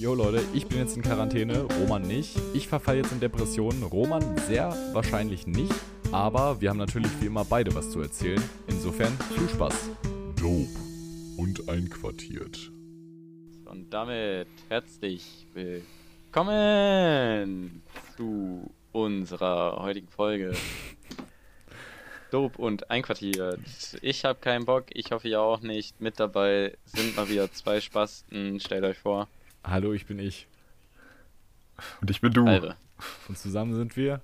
Jo Leute, ich bin jetzt in Quarantäne, Roman nicht. Ich verfall jetzt in Depressionen, Roman sehr wahrscheinlich nicht. Aber wir haben natürlich wie immer beide was zu erzählen. Insofern viel Spaß. Dope und einquartiert. Und damit herzlich willkommen zu unserer heutigen Folge. Dope und einquartiert. Ich habe keinen Bock, ich hoffe ihr auch nicht. Mit dabei sind mal wieder zwei Spasten. Stellt euch vor. Hallo, ich bin ich. Und ich bin du. Halbe. Und zusammen sind wir.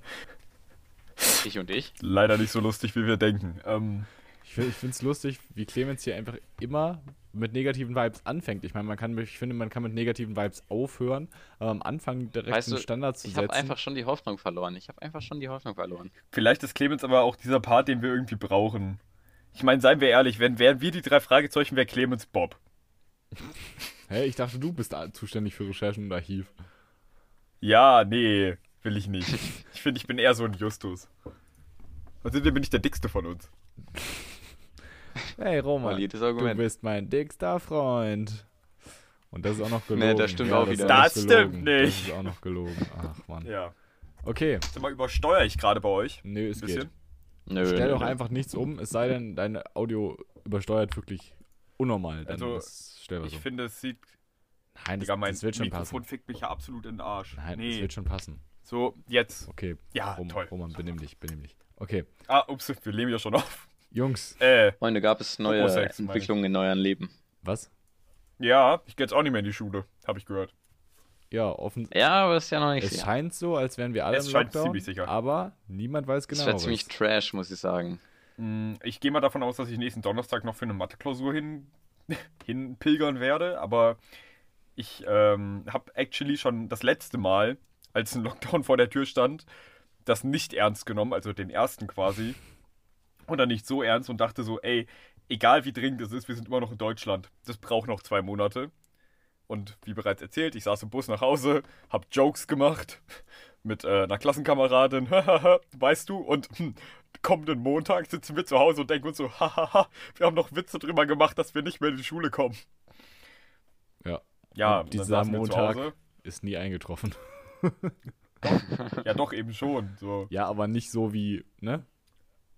Ich und ich. Leider nicht so lustig, wie wir denken. Ähm, Ich, ich finde es lustig, wie Clemens hier einfach immer mit negativen Vibes anfängt. Ich meine, man kann, ich finde, man kann mit negativen Vibes aufhören, aber am Anfang direkt Weißt einen du, Standard zu Ich setzen. habe einfach schon die Hoffnung verloren. Ich habe einfach schon die Hoffnung verloren. vielleicht ist Clemens aber auch dieser Part, den wir irgendwie brauchen. Ich meine, seien wir ehrlich, wenn wären wir die drei Fragezeichen, wäre Clemens Bob. Hä, ich dachte, du bist zuständig für Recherchen und Archiv. Ja, nee, will ich nicht. Ich finde, ich bin eher so ein Justus. Außerdem bin ich der dickste von uns. Hey Roman, du bist mein dickster Freund. Und das ist auch noch gelogen. Nee, das stimmt auch ist wieder. Das gelogen. stimmt nicht. Das ist auch noch gelogen. Ach man. Ja. Okay, Sag mal, übersteuere ich gerade bei euch? nö, es Ein geht. bisschen? Nö, Stell doch einfach nichts um, es sei denn, dein Audio übersteuert wirklich unnormal. Dann Also, ist- stell Ich um. finde, es sieht. Nein, das, Digga, mein das wird schon Mikrofon passen. fickt mich ja absolut in den Arsch. Nein, nee. das wird schon passen. So, jetzt. Okay, Ja, Rom, toll. Roman, benimm dich, benimm dich. Okay, Ah, ups, wir leben ja schon auf. Jungs, Äh, Freunde, gab es neue Homosex. Entwicklungen in eurem Leben? was? ja, ich gehe jetzt auch nicht mehr in die Schule, habe ich gehört. Ja, offen. Ja, aber das ist ja noch nicht Es sicher. scheint so, als wären wir alle Es im scheint Lockdown, ziemlich sicher. aber niemand weiß Das genau. wäre ziemlich trash, muss ich sagen. Mm, Ich gehe mal davon aus, dass ich nächsten Donnerstag noch für eine Mathe-Klausur hin, hin pilgern werde, aber ich ähm, habe actually schon das letzte Mal, als ein Lockdown vor der Tür stand, das nicht ernst genommen, also den ersten quasi. Oder nicht so ernst und dachte so, ey, egal wie dringend es ist, wir sind immer noch in Deutschland. Das braucht noch zwei Monate. Und wie bereits erzählt, ich saß im Bus nach Hause, hab Jokes gemacht mit äh, einer Klassenkameradin, weißt du, und hm, kommenden Montag sitzen wir zu Hause und denken uns so, hahaha, wir haben noch Witze drüber gemacht, dass wir nicht mehr in die Schule kommen. Ja. Ja, Und dieser Montag-. Ist nie eingetroffen. Ja, doch, eben schon. So. Ja, aber nicht so wie, ne?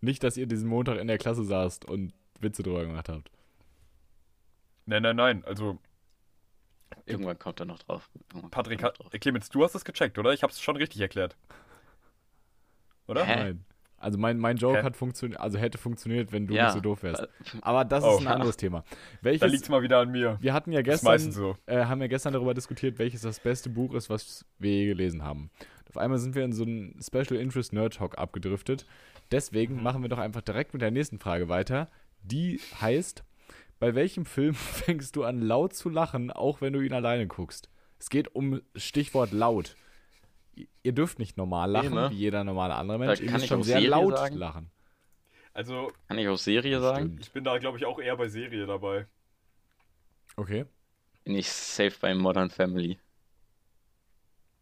Nicht, dass ihr diesen Montag in der Klasse saßt und Witze drüber gemacht habt. Nein, nein, nein. Also, Irgendwann kommt er noch drauf. Irgendwann Patrick, noch äh, Clemens, du hast es gecheckt, oder? Ich hab's schon richtig erklärt. Oder? Hä? Nein. Also mein, mein Joke Hä? hat funktioniert, also hätte funktioniert, wenn du Ja. nicht so doof wärst. drauf. Aber das Oh. ist ein anderes Thema. Da Welches, liegt's mal wieder an mir. wir hatten ja gestern, so. äh, haben ja gestern darüber diskutiert, welches das beste Buch ist, was wir je gelesen haben. Auf einmal sind wir in so einen Special Interest Nerd Talk abgedriftet. Deswegen Mhm. machen wir doch einfach direkt mit der nächsten Frage weiter. Die heißt, bei welchem Film fängst du an laut zu lachen, auch wenn du ihn alleine guckst? Es geht um Stichwort laut. Ihr dürft nicht normal lachen, ne? wie jeder normale andere Mensch. Ihr kann müsst ich schon auch sehr Serie laut sagen? lachen. Also, Kann ich auch Serie sagen? Stimmt. ich bin da, glaube ich, auch eher bei Serie dabei. Okay. Bin ich safe bei Modern Family.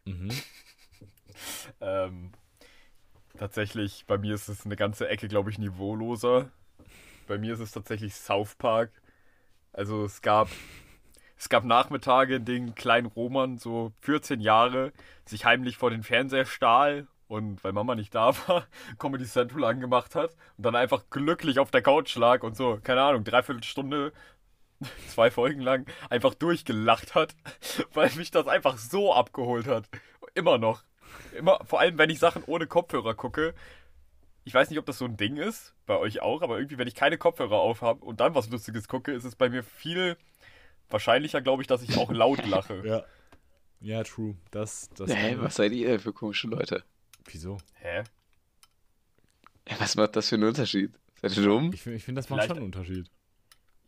Mhm. Ähm, tatsächlich, bei mir ist es eine ganze Ecke, glaube ich, niveauloser. Bei mir ist es tatsächlich South Park. Also es gab, es gab Nachmittage, in denen klein Roman, so 14 Jahre, sich heimlich vor den Fernseher stahl und weil Mama nicht da war, Comedy Central angemacht hat und dann einfach glücklich auf der Couch lag und so, keine Ahnung, dreiviertel Stunde, zwei Folgen lang einfach durchgelacht hat, weil mich das einfach so abgeholt hat. Immer noch. Immer, vor allem, wenn ich Sachen ohne Kopfhörer gucke. Ich weiß nicht, ob das so ein Ding ist, bei euch auch, aber irgendwie, wenn ich keine Kopfhörer auf habe und dann was Lustiges gucke, ist es bei mir viel wahrscheinlicher, glaube ich, dass ich auch laut lache. Ja. Ja, true. Das, das. Hä, was seid ihr denn für komische Leute? Wieso? Hä? Was macht das für einen Unterschied? Seid ihr dumm? Ich, find- ich finde, das macht Vielleicht- schon einen Unterschied.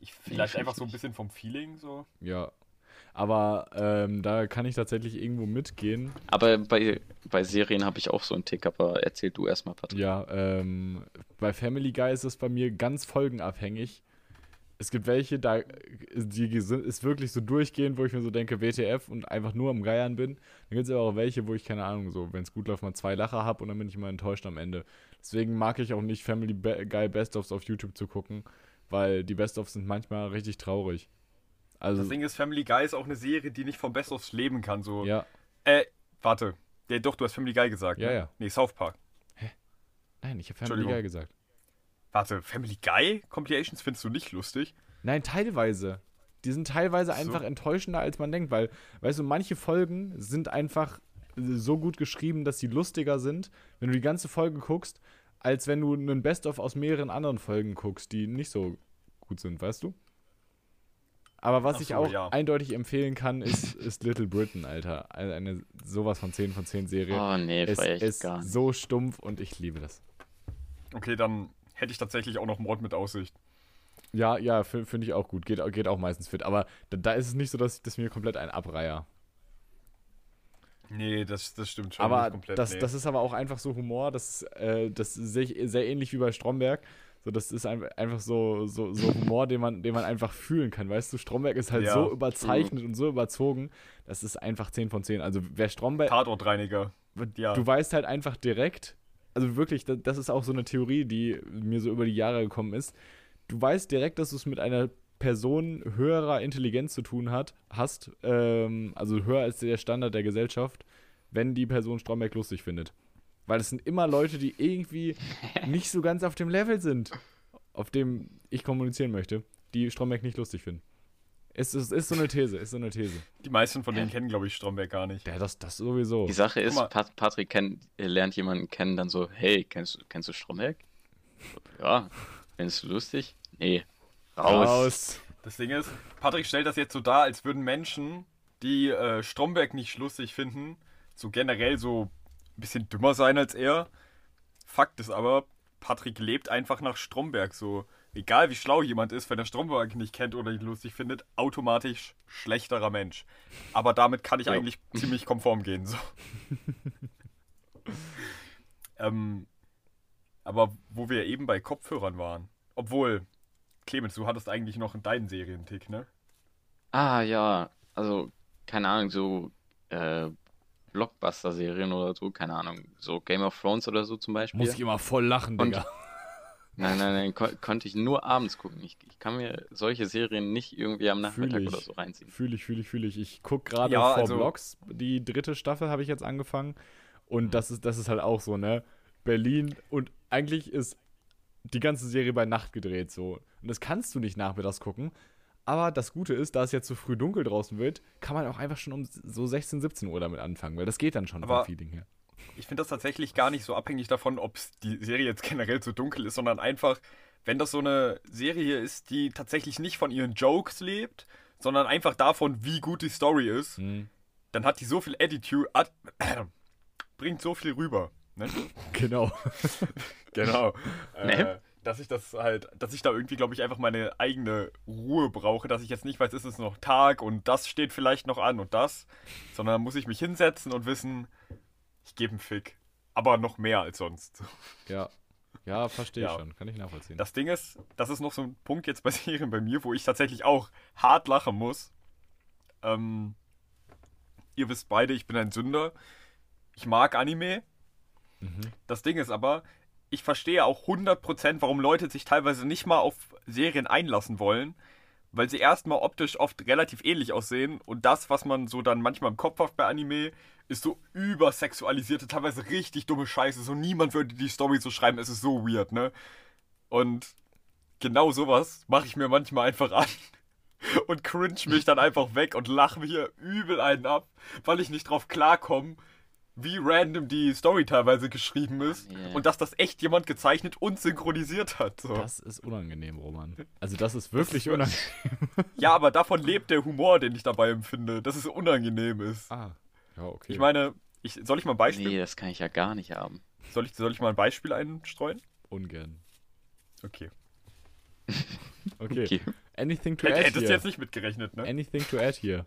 Ich, vielleicht Nee, einfach so ein bisschen vom Feeling so. Ja. Aber ähm, da kann ich tatsächlich irgendwo mitgehen. Aber bei, bei Serien habe ich auch so einen Tick, aber erzähl du erstmal, Patrick. Ja, ähm, bei Family Guy ist es bei mir ganz folgenabhängig. Es gibt welche, da die sind- ist wirklich so durchgehend, wo ich mir so denke, WTF und einfach nur am Geiern bin. Dann gibt es aber auch welche, wo ich, keine Ahnung, so, wenn es gut läuft, mal zwei Lacher habe und dann bin ich immer enttäuscht am Ende. Deswegen mag ich auch nicht Family Guy Best-ofs auf YouTube zu gucken, weil die Best-ofs sind manchmal richtig traurig. Also, Das Ding ist, Family Guy ist auch eine Serie, die nicht vom Best aufs Leben kann. So. ja. Äh, warte. Ja, doch, du hast Family Guy gesagt. Ja, ne? ja. Nee, South Park. Nein, ich habe Family. Guy gesagt. Warte, Family Guy Compilations findest du nicht lustig? Nein, teilweise. Die sind teilweise So. einfach enttäuschender, als man denkt, weil, weißt du, manche Folgen sind einfach so gut geschrieben, dass sie lustiger sind, wenn du die ganze Folge guckst, als wenn du einen Best-of aus mehreren anderen Folgen guckst, die nicht so gut sind, weißt du? Aber was Ach ich so, auch ja. eindeutig empfehlen kann, ist, ist Little Britain, Alter. Eine, eine sowas von 10 von 10 Serie. Oh nee, es ich ist gar nicht. so stumpf und ich liebe das. Okay, dann hätte ich tatsächlich auch noch Mord mit Aussicht. Ja, ja, fi- finde ich auch gut. Geht, geht auch meistens fit. Aber da, da ist es nicht so, dass ich das mir komplett ein abreiher. Nee, das, das stimmt schon. Aber komplett, das, nee. das ist aber auch einfach so Humor, das, ist, äh, das sehe ich sehr ähnlich wie bei Stromberg. So, das ist ein, einfach so, so, so Humor, den man, den man einfach fühlen kann. Weißt du, Stromberg ist halt Ja, so überzeichnet und so überzogen, das ist einfach 10 von 10. Also wer Stromberg, Tatortreiniger. Ja. du weißt halt einfach direkt, also wirklich, das, das ist auch so eine Theorie, die mir so über die Jahre gekommen ist. Du weißt direkt, dass du es mit einer Person höherer Intelligenz zu tun hat, hast, ähm, also höher als der Standard der Gesellschaft, wenn die Person Stromberg lustig findet. Weil es sind immer Leute, die irgendwie nicht so ganz auf dem Level sind, auf dem ich kommunizieren möchte, die Stromberg nicht lustig finden. Ist, ist, ist so eine These, ist so eine These. Die meisten von denen kennen, glaube ich, Stromberg gar nicht. Ja, das, das sowieso. Die Sache ist. Pat Patrick kennt, lernt jemanden kennen, dann so, hey, kennst, du- kennst du Stromberg? Ja, findest du lustig? Nee. Raus. Raus. Das Ding ist, Patrick stellt das jetzt so dar, als würden Menschen, die äh, Stromberg nicht lustig finden, so generell so ein bisschen dümmer sein als er. Fakt ist aber, Patrick lebt einfach nach Stromberg so. Egal wie schlau jemand ist, wenn er Stromberg nicht kennt oder ihn lustig findet, automatisch schlechterer Mensch. Aber damit kann ich Ja. eigentlich ziemlich konform gehen. So. ähm, aber wo wir eben bei Kopfhörern waren, obwohl, Clemens, du hattest eigentlich noch einen deinen Serientick, ne? Ah, ja. Also, keine Ahnung, so äh, Blockbuster-Serien oder so, keine Ahnung. So Game of Thrones oder so zum Beispiel. Muss ich immer voll lachen, Und- Digga. Nein, nein, nein, kon konnte ich nur abends gucken. Ich, ich kann mir solche Serien nicht irgendwie am Nachmittag ich. oder so reinziehen. Fühle ich, fühle ich, fühle ich. Ich gucke gerade Ja, vor also- Vlogs. Die dritte Staffel habe ich jetzt angefangen. Und Mhm. das ist, das ist halt auch so, ne? Berlin und eigentlich ist die ganze Serie bei Nacht gedreht so. Und das kannst du nicht nachmittags gucken. Aber das Gute ist, da es jetzt so früh dunkel draußen wird, kann man auch einfach schon um so 16, 17 Uhr damit anfangen, weil das geht dann schon Aber- vom Feeling her. Ich finde das tatsächlich gar nicht so abhängig davon, ob die Serie jetzt generell zu dunkel ist, sondern einfach, wenn das so eine Serie ist, die tatsächlich nicht von ihren Jokes lebt, sondern einfach davon, wie gut die Story ist, Hm. dann hat die so viel Attitude, Ad, bringt so viel rüber. Ne? Genau. Genau. Äh, dass ich das halt, dass ich da irgendwie, glaube ich, einfach meine eigene Ruhe brauche, dass ich jetzt nicht weiß, ist es noch Tag und das steht vielleicht noch an und das, sondern muss ich mich hinsetzen und wissen, ich gebe einen Fick. Aber noch mehr als sonst. ja. Ja, verstehe ich Ja. schon. Kann ich nachvollziehen. Das Ding ist, das ist noch so ein Punkt jetzt bei Serien bei mir, wo ich tatsächlich auch hart lachen muss. Ähm, ihr wisst beide, ich bin ein Sünder. Ich mag Anime. Mhm. Das Ding ist aber, ich verstehe auch 100%, warum Leute sich teilweise nicht mal auf Serien einlassen wollen, weil sie erstmal optisch oft relativ ähnlich aussehen und das, was man so dann manchmal im Kopf hat bei Anime, ist so übersexualisierte, teilweise richtig dumme Scheiße. So niemand würde die Story so schreiben, es ist so weird, ne? Und genau sowas mache ich mir manchmal einfach an und cringe mich dann einfach weg und lache mir übel einen ab, weil ich nicht drauf klarkomme, wie random die Story teilweise geschrieben ist Yeah. und dass das echt jemand gezeichnet und synchronisiert hat. So. Das ist unangenehm, Roman. Also das ist wirklich ist- unangenehm. Ja, aber davon lebt der Humor, den ich dabei empfinde, dass es unangenehm ist. Ah, ja, okay. Ich meine, ich, soll ich mal ein Beispiel, Nee, das kann ich ja gar nicht haben. soll, ich, soll ich mal ein Beispiel einstreuen? Ungern. Okay. Okay. Okay. Anything to add Hättest du here? jetzt nicht mitgerechnet, ne? Anything to add here?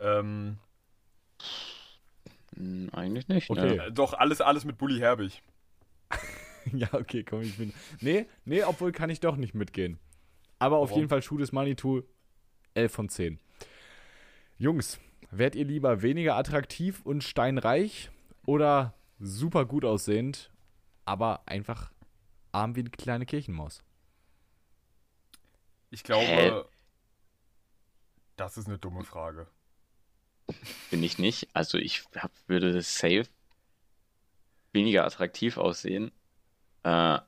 Ähm, Hm, eigentlich nicht. Okay. Ne? doch, alles, alles mit Bully Herbig. ja, okay, komm, ich bin. Nee, nee, obwohl kann ich doch nicht mitgehen. Aber auf Warum? jeden Fall Shoot is Money to 11 von 10. Jungs, wärt ihr lieber weniger attraktiv und steinreich oder super gut aussehend, aber einfach arm wie eine kleine Kirchenmaus? Ich glaube, Hä? Das ist eine dumme Frage. Bin ich nicht. Also ich hab, würde das safe weniger attraktiv aussehen äh,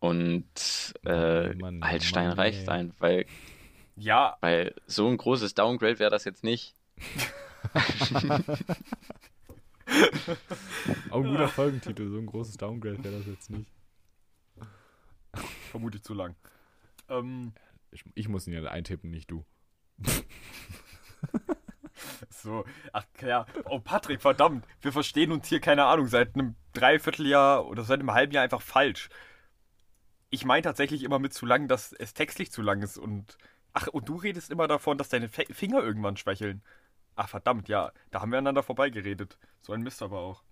und äh, Mann, halt Mann, steinreich ey. sein, weil, Ja, weil so ein großes Downgrade wäre das jetzt nicht. Auch ein guter Folgentitel, so ein großes Downgrade wäre das jetzt nicht. vermutlich zu lang. Ähm, Ich, ich muss ihn ja eintippen, nicht du. so, ach ja. Oh, Patrick, verdammt. Wir verstehen uns hier, keine Ahnung, seit einem Dreivierteljahr oder seit einem halben Jahr einfach falsch. Ich meine tatsächlich immer mit zu lang, dass es textlich zu lang ist und. Ach, und du redest immer davon, dass deine Fe Finger irgendwann schwächeln. Ach, verdammt, ja. Da haben wir aneinander vorbeigeredet. So ein Mist aber auch.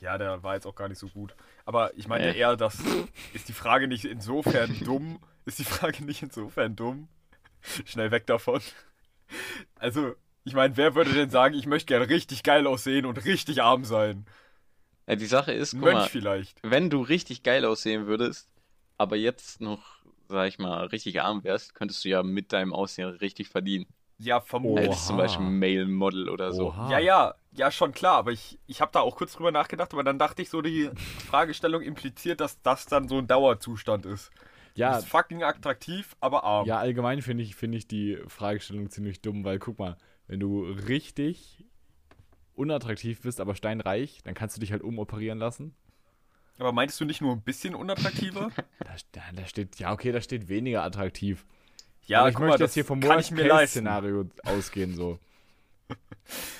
Ja, der war jetzt auch gar nicht so gut. Aber ich meine Nee. eher, dass ist die Frage nicht insofern dumm. Ist die Frage nicht insofern dumm? Schnell weg davon. Also, ich meine, wer würde denn sagen, ich möchte gerne richtig geil aussehen und richtig arm sein? Ja, die Sache ist, guck mal, vielleicht. wenn du richtig geil aussehen würdest, aber jetzt noch, sag ich mal, richtig arm wärst, könntest du ja mit deinem Aussehen richtig verdienen. Ja, vermutlich. Als zum. Beispiel Male Model oder so. Oha. Ja, ja, ja, schon klar, aber ich, ich habe da auch kurz drüber nachgedacht, aber dann dachte ich so, die Fragestellung impliziert, dass das dann so ein Dauerzustand ist. Ja, bist fucking attraktiv, aber arm. ja allgemein finde ich, finde ich die Fragestellung ziemlich dumm, weil guck mal, wenn du richtig unattraktiv bist, aber steinreich, dann kannst du dich halt umoperieren lassen. Aber meinst du nicht nur ein bisschen unattraktiver? Da, da, da steht, ja, okay, da steht weniger attraktiv. ja, aber ich guck möchte mal, jetzt hier vom. Worst-Case-Szenario ausgehen, so.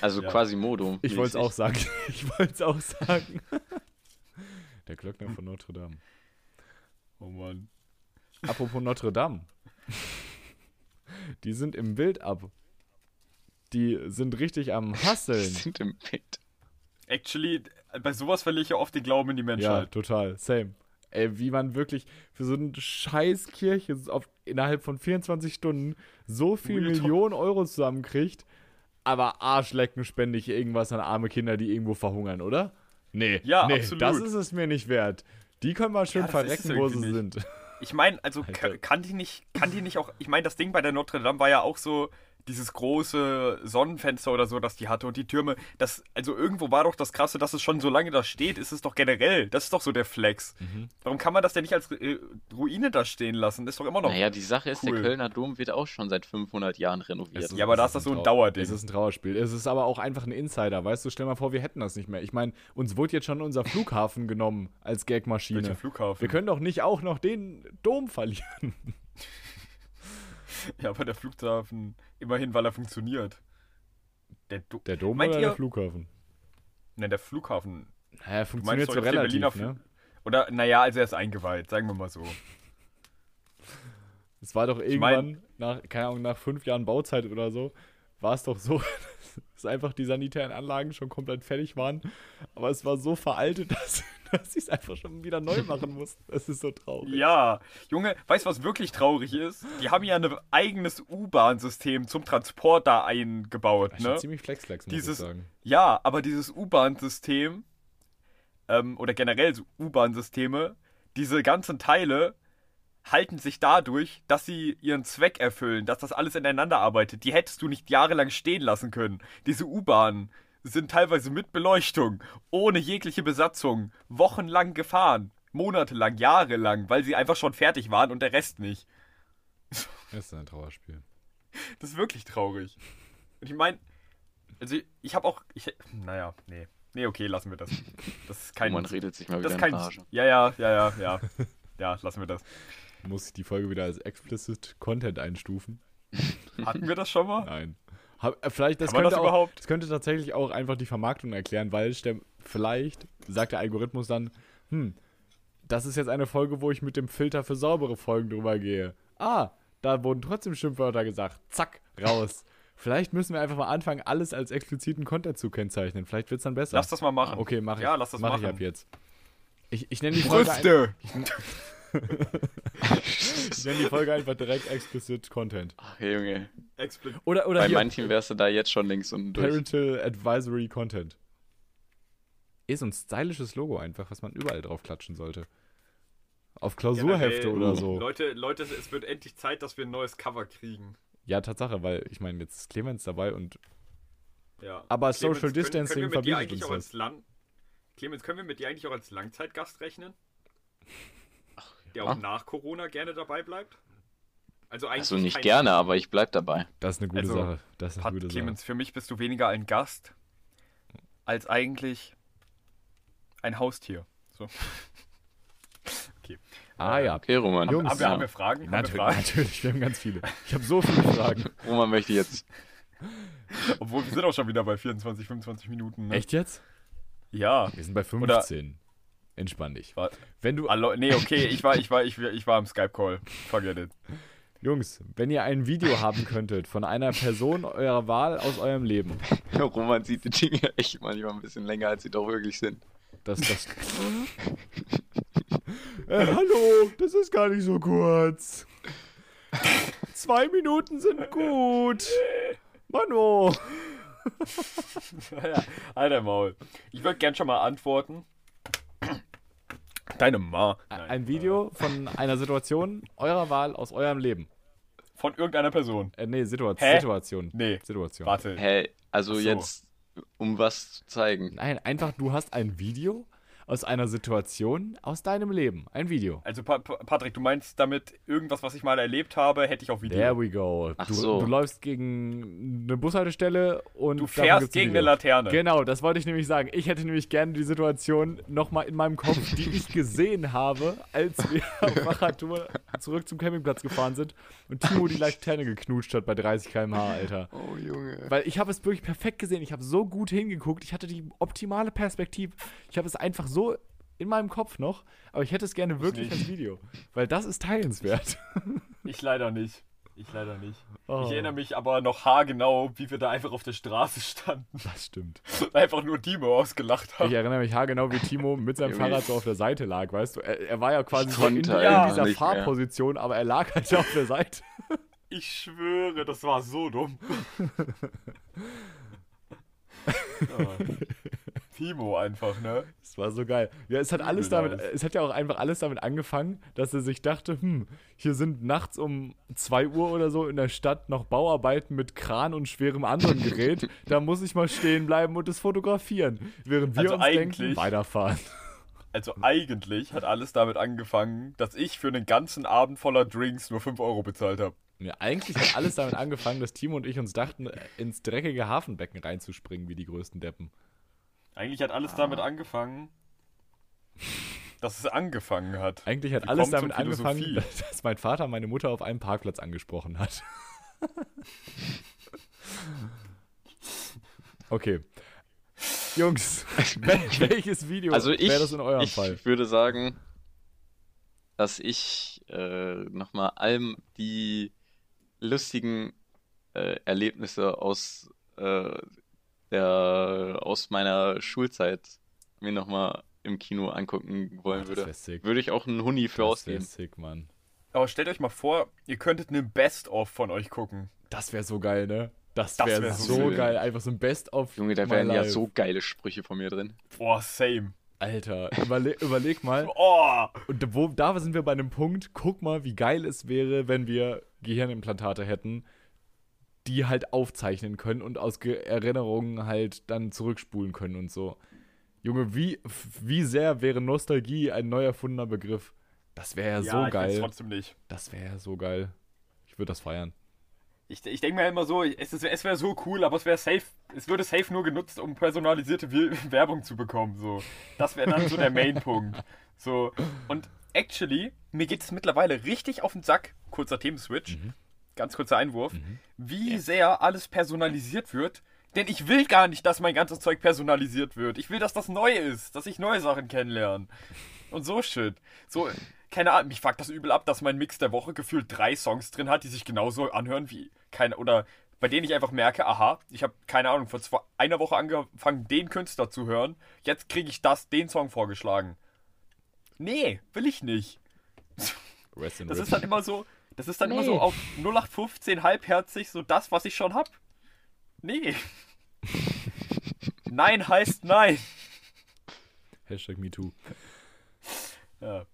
Also Ja. quasi Modo. Ich wollte es auch sagen. Ich wollte es auch sagen. Der Glöckner von Notre Dame. Oh Mann. Apropos Notre Dame. Die sind im Bild ab. Die sind richtig am Hasseln. sind im Bild. Actually, bei sowas verliere ich ja oft den Glauben in die Ja, Menschheit. total. Same. Ey, wie man wirklich für so eine scheiß Kirche auf, innerhalb von 24 Stunden so viel Real. Millionen Euro zusammenkriegt, aber Arschlecken spende ich irgendwas an arme Kinder, die irgendwo verhungern, oder? Nee, Ja, nee, absolut. das ist es mir nicht wert. Die können mal schön Ja, verrecken, wo sie irgendwie sind. Ich meine, also Alter. kann die nicht, kann die nicht auch, ich meine, das Ding bei der Notre Dame war ja auch so dieses große Sonnenfenster oder so, das die hatte und die Türme, das, also irgendwo war doch das Krasse, dass es schon so lange da steht, ist es doch generell, das ist doch so der Flex. Mhm. Warum kann man das denn nicht als äh, Ruine da stehen lassen? Ist doch immer noch. Naja, die Sache ist, cool. der Kölner Dom wird auch schon seit 500 Jahren renoviert. Es Ja, aber da ist das so ein Dauerding. Es ist ein Trauerspiel. Es ist aber auch einfach ein Insider, weißt du? Stell mal vor, wir hätten das nicht mehr. Ich meine, uns wurde jetzt schon unser Flughafen genommen als Welcher Gagmaschine. Flughafen? Wir können doch nicht auch noch den Dom verlieren. ja, aber der Flughafen, immerhin, weil er funktioniert. Der, Do Der Dom Meint oder ihr- der Flughafen? ne, der Flughafen. Naja, funktioniert so relativ, Berliner ne? Oder, naja, also er ist eingeweiht, sagen wir mal so. Es war doch mein- irgendwann, nach, keine Ahnung, nach fünf Jahren Bauzeit oder so, war es doch so, dass einfach die sanitären Anlagen schon komplett fertig waren. Aber es war so veraltet, dass, dass sie es einfach schon wieder neu machen mussten. Das ist so traurig. Ja, Junge, weißt du, was wirklich traurig ist? Die haben ja ein eigenes U-Bahn-System zum Transport da eingebaut, Das ist ne? ziemlich flexflex, muss Dieses- ich sagen. Ja, aber dieses U-Bahn-System, ähm, oder generell so U-Bahn-Systeme, diese ganzen Teile halten sich dadurch, dass sie ihren Zweck erfüllen, dass das alles ineinander arbeitet. Die hättest du nicht jahrelang stehen lassen können. Diese U-Bahnen sind teilweise mit Beleuchtung, ohne jegliche Besatzung, wochenlang gefahren, monatelang, jahrelang, weil sie einfach schon fertig waren und der Rest nicht. Das ist ein Trauerspiel. Das ist wirklich traurig. Und ich meine, also ich, ich habe auch, ich, naja, nee. Nee, okay, lassen wir das. Das ist kein, man redet sich mal das wieder ist in kein, ja, ja, ja, ja, ja. Ja, lassen wir das. Muss ich die Folge wieder als explicit Content einstufen? Hatten wir das schon mal? Nein. Hab, äh, vielleicht, das könnte, das auch, überhaupt? das könnte tatsächlich auch einfach die Vermarktung erklären, weil stell- vielleicht sagt der Algorithmus dann, hm, das ist jetzt eine Folge, wo ich mit dem Filter für saubere Folgen drüber gehe. Ah, da wurden trotzdem Schimpfwörter gesagt. Zack, raus. vielleicht müssen wir einfach mal anfangen, alles als expliziten Content zu kennzeichnen. Vielleicht wird es dann besser. Lass das mal machen. okay, mach ich. Ja, lass das mach machen. ich ab jetzt. Ich, ich nenne die Folge ein, Brüste! Ich nenne die Folge einfach direkt explicit Content. Ach, Junge. Expli- Oder, oder Bei hier, manchen wärst du da jetzt schon links unten durch. Parental Advisory Content. Ist so ein stylisches Logo einfach, was man überall drauf klatschen sollte. Auf Klausurhefte Generell, oder so. Leute, Leute, es wird endlich Zeit, dass wir ein neues Cover kriegen. Ja, Tatsache, weil ich meine, jetzt ist Clemens dabei und. Ja. Aber Clemens, Social können- Distancing können wir mit dir verbietet eigentlich uns auch das. Clemens, können wir mit dir eigentlich auch als Langzeitgast rechnen? Der auch nach Corona gerne dabei bleibt? Also eigentlich Also nicht gerne, aber ich bleib dabei. Das ist eine gute Also, Sache. Das ist eine Pat, gute Sache. Clemens, für mich bist du weniger ein Gast als eigentlich ein Haustier. So. Okay. Ah ja. Okay, Roman. Jungs, haben, wir, ja. haben wir Fragen? Haben wir Natürlich, Fragen? natürlich, wir haben ganz viele. Ich habe so viele Fragen. Roman möchte jetzt. Obwohl wir sind auch schon wieder bei 24, 25 Minuten. Ne? Echt jetzt? Ja. Wir sind bei 15. Entspann dich. War, Wenn du, Hallo, nee, okay, ich war, ich war, ich, war- ich war im Skype-Call. Forget it. Jungs, wenn ihr ein Video haben könntet von einer Person eurer Wahl aus eurem Leben, Roman sieht die Dinge echt manchmal ein bisschen länger, als sie doch wirklich sind. das, das. äh, hallo, das ist gar nicht so kurz. Zwei Minuten sind gut. Mano. ja, Alter Maul. Ich würde gern schon mal antworten. Deine Ma. Nein, Ein Video von einer Situation eurer Wahl aus eurem Leben. Von irgendeiner Person. Äh, nee, Situa Hä? Situation. Nee, Situation. warte. Hä? Also so. jetzt, um was zu zeigen. Nein, einfach du hast ein Video aus einer Situation aus deinem Leben. Ein Video. Also, pa Pa- Patrick, du meinst damit, irgendwas, was ich mal erlebt habe, hätte ich auf Video. There we go. Ach du, so. du läufst gegen eine Bushaltestelle und du fährst ein gegen Video. eine Laterne. Genau, das wollte ich nämlich sagen. Ich hätte nämlich gerne die Situation nochmal in meinem Kopf, die ich gesehen habe, als wir auf Fahrradtour zurück zum Campingplatz gefahren sind und Timo die Laterne geknutscht hat bei 30 km/h, Alter. Oh, Junge. Weil ich habe es wirklich perfekt gesehen. Ich habe so gut hingeguckt. Ich hatte die optimale Perspektive. Ich habe es einfach so in meinem Kopf noch, aber ich hätte es gerne wirklich als Video. Weil das ist teilenswert. Ich leider nicht. Ich leider nicht. Oh. Ich erinnere mich aber noch haargenau, wie wir da einfach auf der Straße standen Das stimmt. und einfach nur Timo ausgelacht Ich haben. erinnere mich haargenau, wie Timo mit seinem. Fahrrad so auf der Seite lag, weißt du? Er, er war ja quasi Ich so in, in dieser nicht mehr. Fahrposition, aber er lag halt auf der Seite. Ich schwöre, das war so dumm. Ja. Timo einfach, ne? Das war so geil. Ja, es hat alles damit, es hat ja auch einfach alles damit angefangen, dass er sich dachte, hm, hier sind nachts um 2 Uhr oder so in der Stadt noch Bauarbeiten mit Kran und schwerem anderen Gerät. da muss ich mal stehen bleiben und es fotografieren. Während wir Also uns denken, weiterfahren. Also eigentlich hat alles damit angefangen, dass ich für einen ganzen Abend voller Drinks nur 5 Euro bezahlt habe. Ja, eigentlich hat alles damit angefangen, dass Timo und ich uns dachten, ins dreckige Hafenbecken reinzuspringen wie die größten Deppen. Eigentlich hat alles damit angefangen, dass es angefangen hat. Eigentlich hat alles damit angefangen, dass mein Vater meine Mutter auf einem Parkplatz angesprochen hat. okay. Jungs, wel- welches Video Also ich, wäre das in eurem ich Fall? würde sagen, dass ich äh, nochmal allem die lustigen äh, Erlebnisse aus, äh, der, aus meiner Schulzeit mir nochmal im Kino angucken wollen Das würde. Würde ich auch einen Huni für Das ausgeben. sick, Mann. Aber stellt euch mal vor, ihr könntet eine Best-of von euch gucken. Das wäre so geil, ne? Das wäre wär so so geil. Einfach so ein Best-of. Junge, da wären ja so geile Sprüche von mir drin. Boah, same. Alter, überle überleg mal. Oh! Und wo, da sind wir bei einem Punkt, guck mal, wie geil es wäre, wenn wir Gehirnimplantate hätten, die halt aufzeichnen können und aus Ge Erinnerungen halt dann zurückspulen können und so. Junge, wie, wie sehr wäre Nostalgie ein neu erfundener Begriff? Das wäre ja, so ich find's geil. trotzdem nicht. Das wäre ja so geil. Ich würde das feiern. Ich, ich denke mir immer so, es, es wäre so cool, aber es wäre safe, es würde safe nur genutzt, um personalisierte Werbung zu bekommen. So. Das wäre dann so der Main-Punkt. So. Und actually, mir geht es mittlerweile richtig auf den Sack, kurzer Themenswitch, ganz kurzer Einwurf, wie sehr alles personalisiert wird. Denn ich will gar nicht, dass mein ganzes Zeug personalisiert wird. Ich will, dass das neu ist, dass ich neue Sachen kennenlerne. Und so shit. So, keine Ahnung, mich fuckt das übel ab, dass mein Mix der Woche gefühlt drei Songs drin hat, die sich genauso anhören wie keine, oder bei denen ich einfach merke, aha, ich habe keine Ahnung, vor zwei, einer Woche angefangen, den Künstler zu hören, jetzt kriege ich das, den Song vorgeschlagen. Nee, will ich nicht. Das ist dann immer so, das ist dann immer Nee. so auf 0815 halbherzig, so das, was ich schon hab. Nee. nein heißt nein. Hashtag MeToo. Ja.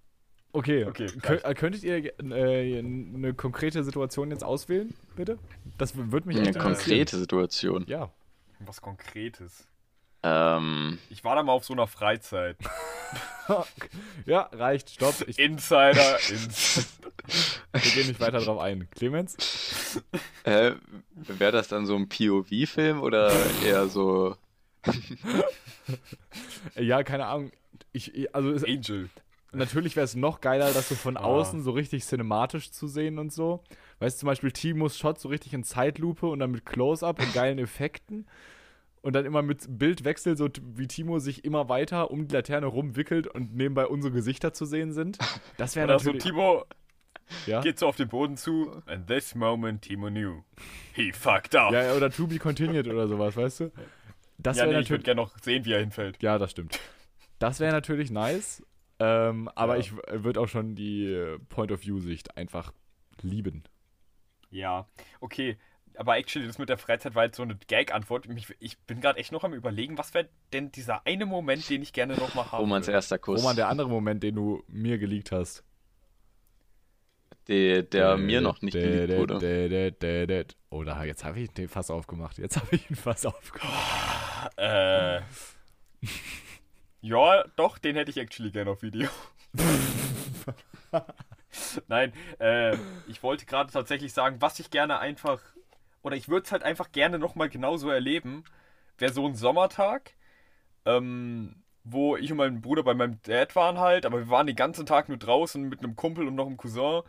Okay, Okay, äh, könntet ihr äh, eine konkrete Situation jetzt auswählen, bitte? Das würde mich Eine konkrete Situation. Ja. Was Konkretes. Ähm, Ich war da mal auf so einer Freizeit. ja, reicht, stopp. Ich, Insider, ins. wir gehen nicht weiter drauf ein. Clemens? äh, wäre das dann so ein POV-Film oder eher so. Ja, keine Ahnung. Ich, ich- also es, Angel. natürlich wäre es noch geiler, das so von Ah. außen so richtig cinematisch zu sehen und so. Weißt du, zum Beispiel Timos Shot so richtig in Zeitlupe und dann mit Close-Up und geilen Effekten. Und dann immer mit Bildwechsel, so wie Timo sich immer weiter um die Laterne rumwickelt und nebenbei unsere Gesichter zu sehen sind. Das wäre natürlich. Timo ja? geht so auf den Boden zu. And this moment, Timo knew. He fucked up. ja, oder To Be Continued oder sowas, weißt du? Das Ja, nee, ich würde natürlich. gerne noch sehen, wie er hinfällt. Ja, das stimmt. Das wäre natürlich nice. Ähm, aber Ja. ich würde auch schon die Point-of-View-Sicht einfach lieben. Ja, okay. Aber actually, das mit der Freizeit war jetzt so eine Gag-Antwort. Ich bin gerade echt noch am überlegen, was wäre denn dieser eine Moment, den ich gerne noch mal haben Romans erster Kuss. Roman, der andere Moment, den du mir geleakt hast. der, der mir noch nicht dä- wurde. dä- Oh, da, jetzt habe ich den Fass aufgemacht. Jetzt habe ich ihn Fass aufgemacht. Äh. ja, doch, den hätte ich actually gerne auf Video. Nein, äh, ich wollte gerade tatsächlich sagen, was ich gerne einfach, oder ich würde es halt einfach gerne nochmal genauso erleben, wäre so ein Sommertag, ähm, wo ich und mein Bruder bei meinem Dad waren halt, aber wir waren den ganzen Tag nur draußen mit einem Kumpel und noch einem Cousin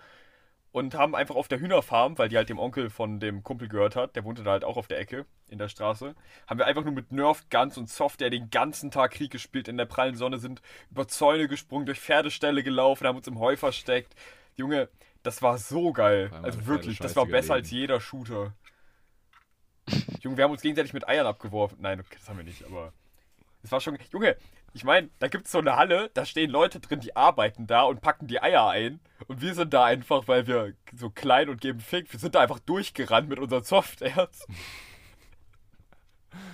und haben einfach auf der Hühnerfarm, weil die halt dem Onkel von dem Kumpel gehört hat, der wohnte da halt auch auf der Ecke in der Straße, haben wir einfach nur mit Nerf Guns und Software den ganzen Tag Krieg gespielt in der prallen Sonne, sind über Zäune gesprungen, durch Pferdeställe gelaufen, haben uns im Heu versteckt. Junge, das war so geil. Also wirklich, das war besser überleben. als jeder Shooter. Junge, wir haben uns gegenseitig mit Eiern abgeworfen. Nein, okay, das haben wir nicht, aber es war schon. Junge, ich meine, da gibt es so eine Halle, da stehen Leute drin, die arbeiten da und packen die Eier ein. Und wir sind da einfach, weil wir so klein und geben Fick, wir sind da einfach durchgerannt mit unseren Softwares.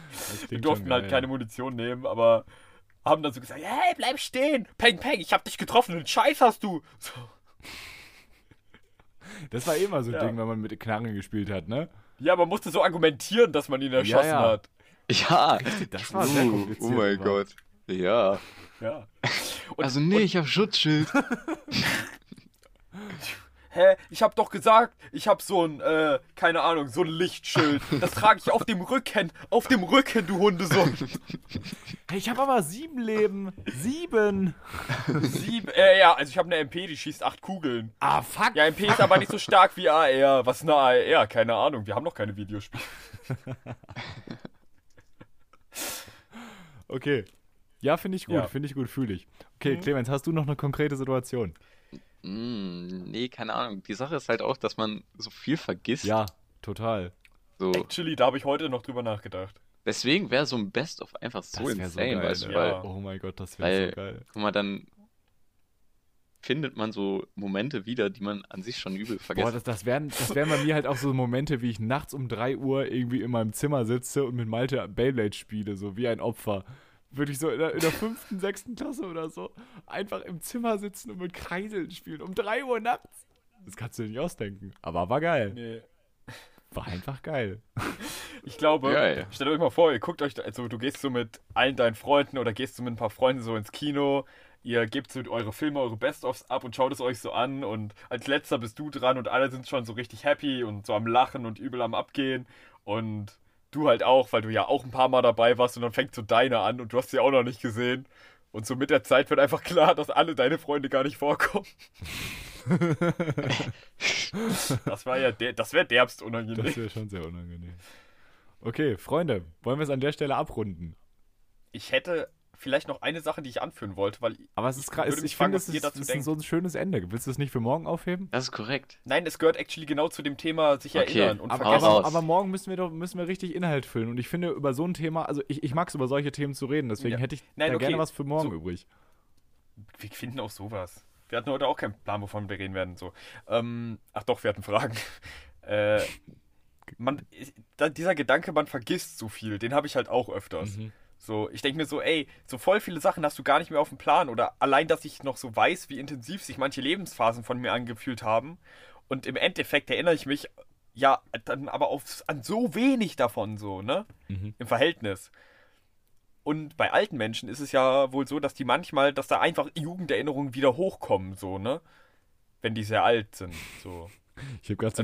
Das Wir durften halt keine Munition nehmen, aber haben dann so gesagt, hey, bleib stehen! Peng, peng, ich hab dich getroffen, den Scheiß hast du! So. Das war eh immer so ein Ja. Ding, wenn man mit Knarren gespielt hat, ne? Ja, man musste so argumentieren, dass man ihn erschossen ja. hat. Ja, Das war sehr uh, kompliziert. oh mein Gott. Ja. Ja. Und, also nee, ich hab Schutzschild. Hä? Ich hab doch gesagt, ich hab so ein, äh, keine Ahnung, so ein Lichtschild. Das trage ich auf dem Rücken. Auf dem Rücken, du Hundesohn. Hey, ich habe aber sieben Leben. Sieben. Sieben, äh, ja, also ich habe eine MP, die schießt acht Kugeln. Ah, fuck. Ja, MP ist aber nicht so stark wie AR. Was ist eine AR? Keine Ahnung, wir haben noch keine Videospiele. Okay. Ja, finde ich gut, Ja. finde ich gut, fühle ich. Okay, Mhm. Clemens, hast du noch eine konkrete Situation? Hm, nee, keine Ahnung. Die Sache ist halt auch, dass man so viel vergisst. Ja, total. So. Actually, da habe ich heute noch drüber nachgedacht. Deswegen wäre so ein Best-of einfach so Das wär insane, weißt du, ne? weil, Ja. Oh mein Gott, das wäre so geil. guck mal, dann findet man so Momente wieder, die man an sich schon übel vergessen Boah, das, das wären das wären bei mir halt auch so Momente, wie ich nachts um 3 Uhr irgendwie in meinem Zimmer sitze und mit Malte Beyblade spiele, so wie ein Opfer. Wirklich so in der, in der fünften, sechsten Klasse oder so. Einfach im Zimmer sitzen und mit Kreiseln spielen. Um 3 Uhr nachts. Das kannst du dir nicht ausdenken. Aber war geil. Nee. War einfach geil. Ich glaube, Geil. stellt euch mal vor, ihr guckt euch, da- also du gehst so mit allen deinen Freunden oder gehst so mit ein paar Freunden so ins Kino, ihr gebt so eure Filme, eure Best-ofs ab und schaut es euch so an und als letzter bist du dran und alle sind schon so richtig happy und so am Lachen und übel am Abgehen und du halt auch, weil du ja auch ein paar Mal dabei warst und dann fängt so deine an und du hast sie auch noch nicht gesehen. Und so mit der Zeit wird einfach klar, dass alle deine Freunde gar nicht vorkommen. das war ja der, das wäre derbst unangenehm. Das wäre schon sehr unangenehm. Okay, Freunde, wollen wir es an der Stelle abrunden? Ich hätte vielleicht noch eine Sache, die ich anführen wollte, weil Aber es ist gerade, ich fragen, finde, es ist, dazu es ist denkt. so ein schönes Ende. Willst du es nicht für morgen aufheben? Das ist korrekt. nein, es gehört actually genau zu dem Thema sich Okay, erinnern und Aber, aber, aber morgen müssen wir doch müssen wir richtig Inhalt füllen. Und ich finde, über so ein Thema, also ich, ich mag es, über solche Themen zu reden, deswegen Ja. hätte ich Nein, da okay. gerne was für morgen So- übrig. Wir finden auch sowas. Wir hatten heute auch keinen Plan, wovon wir reden werden. So. Ähm, ach doch, wir hatten Fragen. äh, man, da, dieser Gedanke, man vergisst so viel, den habe ich halt auch öfters. Mhm. So, ich denke mir so, ey, so voll viele Sachen hast du gar nicht mehr auf dem Plan. Oder allein, dass ich noch so weiß, wie intensiv sich manche Lebensphasen von mir angefühlt haben. Und im Endeffekt erinnere ich mich ja dann aber auf, an so wenig davon, so, ne? Mhm. Im Verhältnis. Und bei alten Menschen ist es ja wohl so, dass die manchmal, dass da einfach Jugenderinnerungen wieder hochkommen, so, ne? Wenn die sehr alt sind, so. Ich habe gerade so,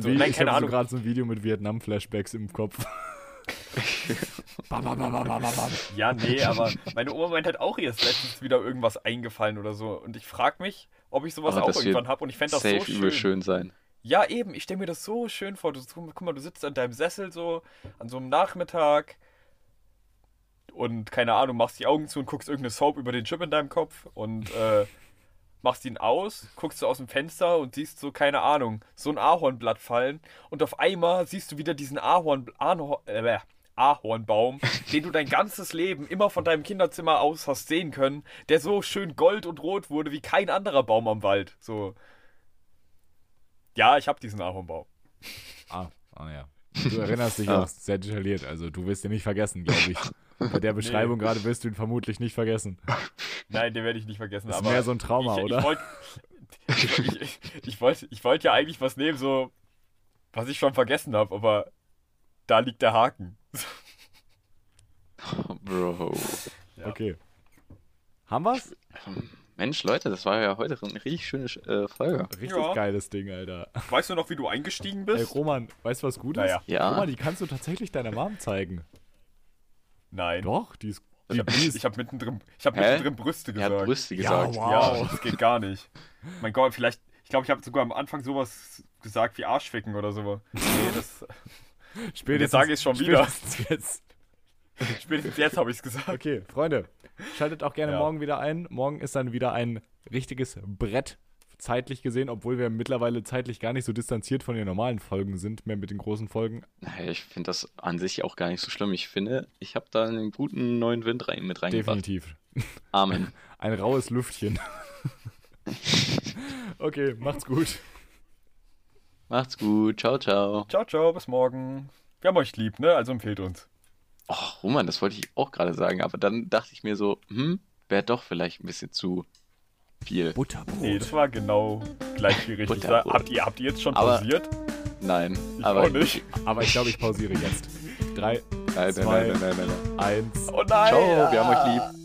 Also, so ein Video mit Vietnam-Flashbacks im Kopf. bam, bam, bam, bam, bam, bam. Ja, nee, aber meine Oma meint halt auch, ihr ist letztens wieder irgendwas eingefallen oder so. Und ich frage mich, ob ich sowas Aber auch irgendwann habe. Und ich fände das Safe so schön. übel schön sein. Ja, eben, ich stelle mir das so schön vor. Du, guck mal, du sitzt an deinem Sessel so, an so einem Nachmittag und keine Ahnung, machst die Augen zu und guckst irgendeine Soap über den Chip in deinem Kopf und äh, machst ihn aus, guckst du aus dem Fenster und siehst so, keine Ahnung, so ein Ahornblatt fallen und auf einmal siehst du wieder diesen Ahorn, Ahorn, äh, Ahornbaum, den du dein ganzes Leben immer von deinem Kinderzimmer aus hast sehen können, der so schön gold und rot wurde wie kein anderer Baum am Wald. So. Ja, ich habe diesen Ahornbaum. Ah, ah ja. Du erinnerst dich auch sehr detailliert, also du wirst ihn nicht vergessen, glaube ich. Bei der Beschreibung gerade wirst du ihn vermutlich nicht vergessen. Nein, den werde ich nicht vergessen. Das ist aber mehr so ein Trauma, ich, oder? Ich wollte ich, ich, ich wollt, ich wollt ja eigentlich was nehmen, so was ich schon vergessen habe, aber da liegt der Haken. Bro. Ja. Okay. Haben wir's? Mensch, Leute, das war ja heute eine richtig schöne äh, Folge. Richtig Ja. geiles Ding, Alter. Weißt du noch, wie du eingestiegen Ey, bist? Roman, weißt du, was gut ist? Naja. Ja. Roman, die kannst du tatsächlich deiner Mom zeigen. Nein. Doch, die ist. Ich Die, habe die ist ich hab mittendrin, ich hab Hä? mittendrin Brüste gesagt. Brüste Ja, gesagt. wow. Ja, das geht gar nicht. Mein Gott, vielleicht, ich glaube, ich habe sogar am Anfang sowas gesagt wie Arschficken oder so. Nee, das, spätestens, sage ich's schon wieder. spätestens Jetzt. spätestens jetzt habe ich es gesagt. Okay, Freunde, schaltet auch gerne Ja. morgen wieder ein. Morgen ist dann wieder ein richtiges Brett, zeitlich gesehen, obwohl wir mittlerweile zeitlich gar nicht so distanziert von den normalen Folgen sind, mehr mit den großen Folgen. Naja, ich finde das an sich auch gar nicht so schlimm. Ich finde, ich habe da einen guten neuen Wind rein, mit reingebracht. Definitiv. Amen. Ein raues Lüftchen. okay, macht's gut. Macht's gut. Ciao, ciao. Ciao, ciao, bis morgen. Wir haben euch lieb, ne? Also empfehlt uns. Oh, Roman, das wollte ich auch gerade sagen, aber dann dachte ich mir so, hm, wäre doch vielleicht ein bisschen zu viel. Butterbrot. Nee, das war genau gleich wie richtig. Habt ihr, habt ihr jetzt schon Aber- pausiert? Nein, Ich aber auch nicht. Aber ich glaube, ich pausiere jetzt. Drei, Nein, nein, Zwei. nein, nein, nein, nein. eins. Oh nein! Ciao, wir haben euch lieb.